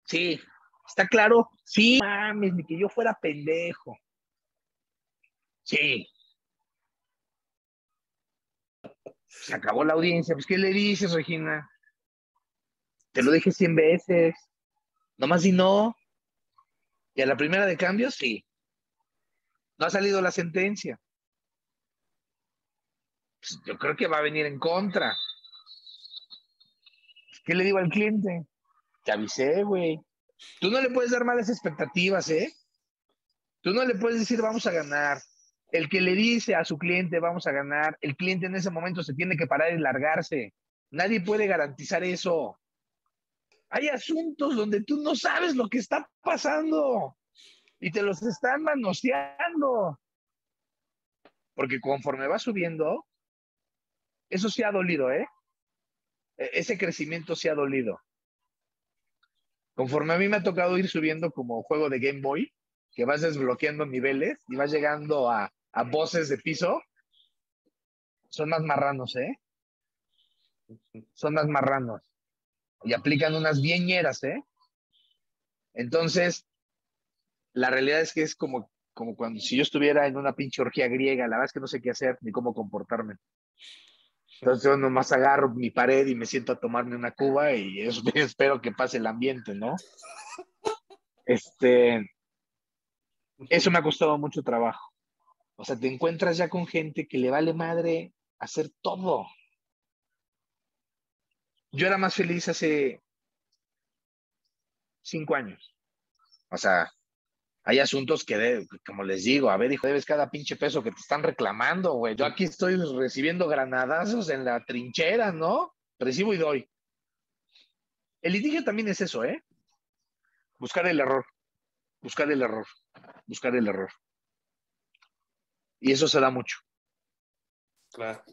Sí, ¿Está claro? Sí, mames, ni que yo fuera pendejo. Sí. Se acabó la audiencia. Pues, ¿qué le dices, Regina? Te lo dije cien veces. Nomás di no. Y a la primera de cambio, sí. No ha salido la sentencia. Pues, yo creo que va a venir en contra. ¿Qué le digo al cliente? Te avisé, güey. Tú no le puedes dar malas expectativas, ¿eh? Tú no le puedes decir vamos a ganar. El que le dice a su cliente vamos a ganar, el cliente en ese momento se tiene que parar y largarse. Nadie puede garantizar eso. Hay asuntos donde tú no sabes lo que está pasando y te los están manoseando. Porque conforme va subiendo, eso sí ha dolido, ¿eh? E-, ese crecimiento sí ha dolido. Conforme a mí me ha tocado ir subiendo como juego de Game Boy, que vas desbloqueando niveles y vas llegando a, a voces de piso, son más marranos, ¿eh? Son más marranos. Y aplican unas bieñeras, ¿eh? Entonces, la realidad es que es como, como cuando si yo estuviera en una pinche orgía griega, la verdad es que no sé qué hacer ni cómo comportarme. Entonces yo nomás agarro mi pared y me siento a tomarme una cuba y espero que pase el ambiente, ¿no? Este, eso me ha costado mucho trabajo. O sea, te encuentras ya con gente que le vale madre hacer todo. Yo era más feliz hace cinco años. O sea, hay asuntos que, como les digo, a ver, hijo, debes cada pinche peso que te están reclamando, güey. Yo aquí estoy recibiendo granadazos en la trinchera, ¿no? Recibo y doy. El litigio también es eso, ¿eh? Buscar el error, buscar el error, buscar el error. Y eso se da mucho. Claro.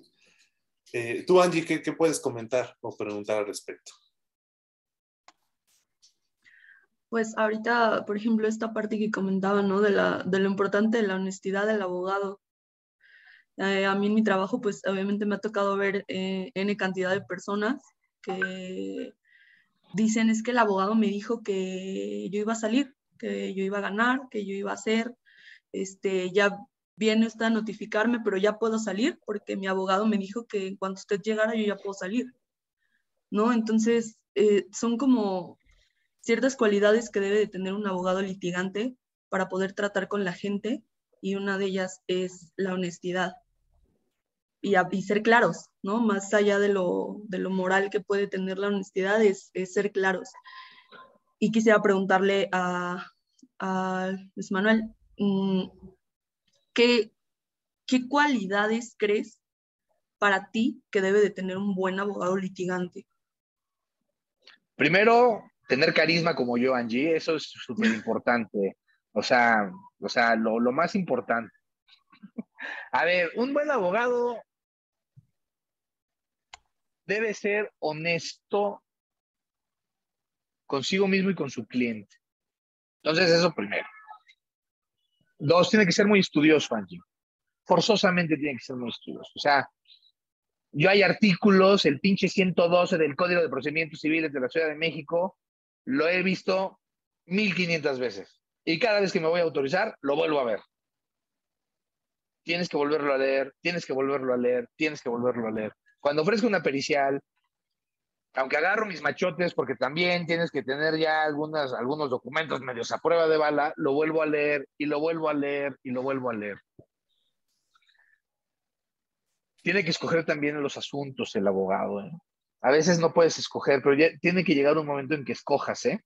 Eh, tú, Angie, ¿qué puedes comentar o preguntar al respecto? Pues ahorita, por ejemplo, esta parte que comentaba, ¿no? De, la, de lo importante de la honestidad del abogado. Eh, a mí en mi trabajo, pues obviamente me ha tocado ver eh, N cantidad de personas que dicen es que el abogado me dijo que yo iba a salir, que yo iba a ganar, que yo iba a hacer, este, ya viene usted a notificarme, pero ya puedo salir porque mi abogado me dijo que en cuanto usted llegara yo ya puedo salir, ¿no? Entonces, eh, son como ciertas cualidades que debe de tener un abogado litigante para poder tratar con la gente y una de ellas es la honestidad y, ser claros, ¿no? Más allá de lo, de lo, moral que puede tener la honestidad es, ser claros. Y quisiera preguntarle a, a Luis Manuel, mm, ¿qué, ¿qué cualidades crees para ti que debe de tener un buen abogado litigante? Primero, tener carisma como yo, Angie, eso es súper importante. O sea, o sea lo, lo más importante. A ver, un buen abogado debe ser honesto consigo mismo y con su cliente. Entonces, eso primero. Dos, tiene que ser muy estudioso, Angie. Forzosamente tiene que ser muy estudioso. O sea, yo hay artículos, el pinche 112 del Código de Procedimientos Civiles de la Ciudad de México, lo he visto 1500 veces. Y cada vez que me voy a autorizar, lo vuelvo a ver. Tienes que volverlo a leer, tienes que volverlo a leer, tienes que volverlo a leer. Cuando ofrezco una pericial, aunque agarro mis machotes, porque también tienes que tener ya algunos documentos medios a prueba de bala, lo vuelvo a leer y lo vuelvo a leer y lo vuelvo a leer. Tiene que escoger también los asuntos el abogado. ¿eh? A veces no puedes escoger, pero tiene que llegar un momento en que escojas, ¿eh?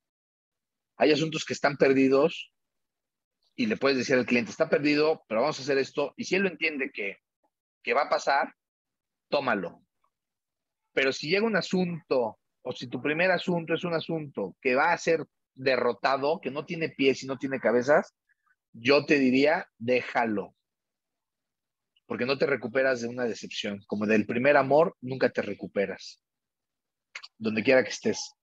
Hay asuntos que están perdidos y le puedes decir al cliente, está perdido, pero vamos a hacer esto. Y si él lo entiende que, que va a pasar, tómalo. Pero si llega un asunto, o si tu primer asunto es un asunto que va a ser derrotado, que no tiene pies y no tiene cabezas, yo te diría, déjalo. Porque no te recuperas de una decepción. Como del primer amor, nunca te recuperas donde quiera que estés.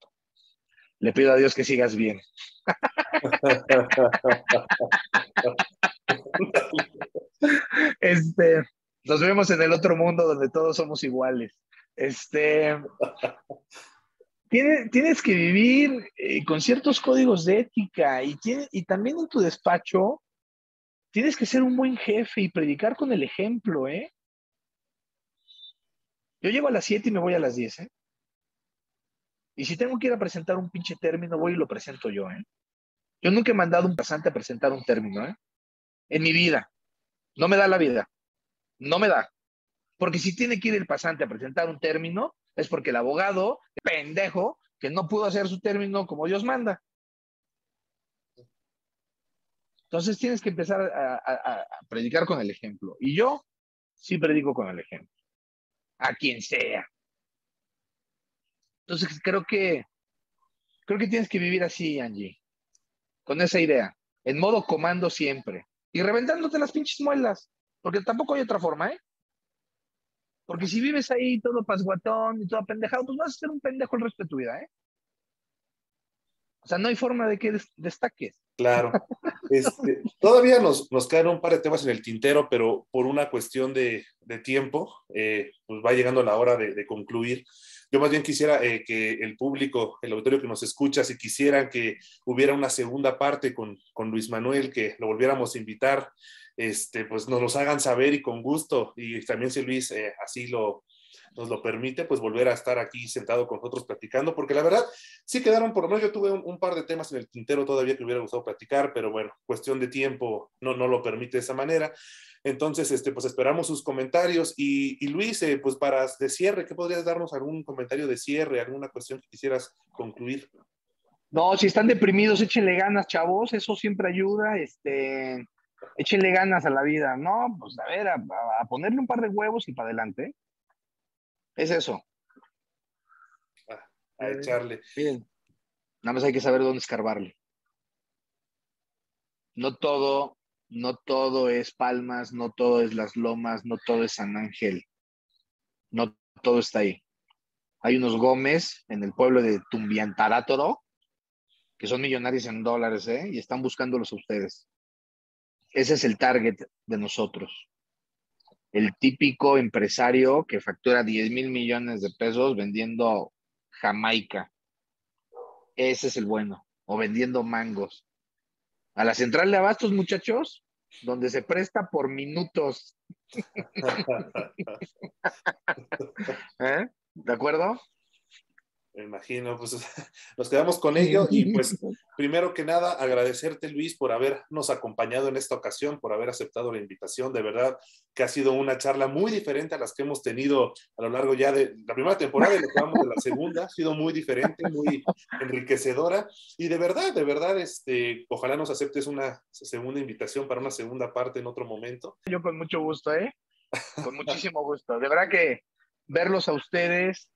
Le pido a Dios que sigas bien. este, nos vemos en el otro mundo donde todos somos iguales. Este, tienes, tienes que vivir eh, con ciertos códigos de ética y, y también en tu despacho tienes que ser un buen jefe y predicar con el ejemplo, ¿eh? Yo llego a las 7 y me voy a las 10, ¿eh? Y si tengo que ir a presentar un pinche término, voy y lo presento yo, ¿eh? Yo nunca he mandado un pasante a presentar un término, ¿eh? En mi vida. No me da la vida. No me da. Porque si tiene que ir el pasante a presentar un término, es porque el abogado, pendejo, que no pudo hacer su término como Dios manda. Entonces tienes que empezar a, predicar con el ejemplo. Y yo sí predico con el ejemplo. A quien sea. Entonces creo que creo que tienes que vivir así, Angie. Con esa idea. En modo comando siempre. Y reventándote las pinches muelas. Porque tampoco hay otra forma, ¿eh? Porque si vives ahí todo pasguatón y todo pendejado, pues vas a ser un pendejo el resto de tu vida, ¿eh? O sea, no hay forma de que destaques. Claro. Este, todavía nos, nos, quedan un par de temas en el tintero, pero por una cuestión de, de tiempo, eh, pues va llegando la hora de, de concluir. Yo más bien quisiera eh, que el público, el auditorio que nos escucha, si quisieran que hubiera una segunda parte con, con Luis Manuel, que lo volviéramos a invitar, este, pues nos los hagan saber y con gusto. Y también si Luis eh, así lo, nos lo permite, pues volver a estar aquí sentado con nosotros platicando, porque la verdad, sí quedaron, por lo menos yo tuve un, par de temas en el tintero todavía que hubiera gustado platicar, pero bueno, cuestión de tiempo no, no lo permite de esa manera. Entonces, este, pues esperamos sus comentarios. Y, Luis, eh, pues para de cierre, ¿qué podrías darnos algún comentario de cierre, alguna cuestión que quisieras concluir? No, si están deprimidos, échenle ganas, chavos, eso siempre ayuda, este, échenle ganas a la vida, ¿no? Pues a ver, a, a ponerle un par de huevos y para adelante. Es eso. A, echarle. Bien. Nada más hay que saber dónde escarbarle. No todo, no todo es Palmas, no todo es Las Lomas, no todo es San Ángel. No todo está ahí. Hay unos Gómez en el pueblo de Tumbiantarátoro que son millonarios en dólares, ¿eh? Y están buscándolos a ustedes. Ese es el target de nosotros el típico empresario que factura 10 mil millones de pesos vendiendo Jamaica. Ese es el bueno. O vendiendo mangos. A la central de abastos, muchachos, donde se presta por minutos. ¿Eh? ¿De acuerdo? Me imagino, pues nos quedamos con ello y pues primero que nada agradecerte Luis por habernos acompañado en esta ocasión, por haber aceptado la invitación, de verdad que ha sido una charla muy diferente a las que hemos tenido a lo largo ya de la primera temporada y lo que vamos de la segunda, ha sido muy diferente, muy enriquecedora y de verdad, de verdad, este, ojalá nos aceptes una segunda invitación para una segunda parte en otro momento. Yo con mucho gusto, ¿eh? Con muchísimo gusto, de verdad que verlos a ustedes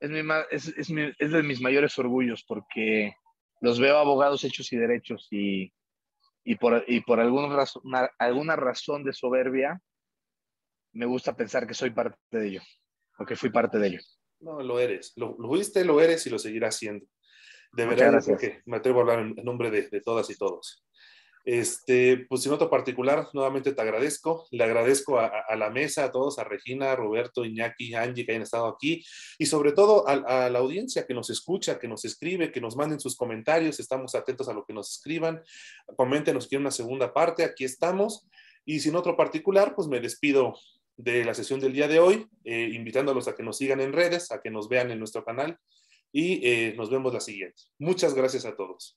es, es, es, de mis mayores orgullos porque los veo abogados hechos y derechos y, y por, y por alguna, razón, alguna razón de soberbia me gusta pensar que soy parte de ello o que fui parte de ello. No, lo eres. Lo, lo fuiste, lo eres y lo seguirás siendo. De verdad, que me atrevo a hablar en nombre de, de todas y todos. Este, pues en otro particular, nuevamente te agradezco. Le agradezco a, la mesa, a todos, a Regina, Roberto, Iñaki, Angie que hayan estado aquí y sobre todo a, la audiencia que nos escucha, que nos escribe, que nos manden sus comentarios. Estamos atentos a lo que nos escriban. Coméntenos que una segunda parte. Aquí estamos. Y sin otro particular, pues me despido de la sesión del día de hoy, eh, invitándolos a que nos sigan en redes, a que nos vean en nuestro canal y eh, nos vemos la siguiente. Muchas gracias a todos.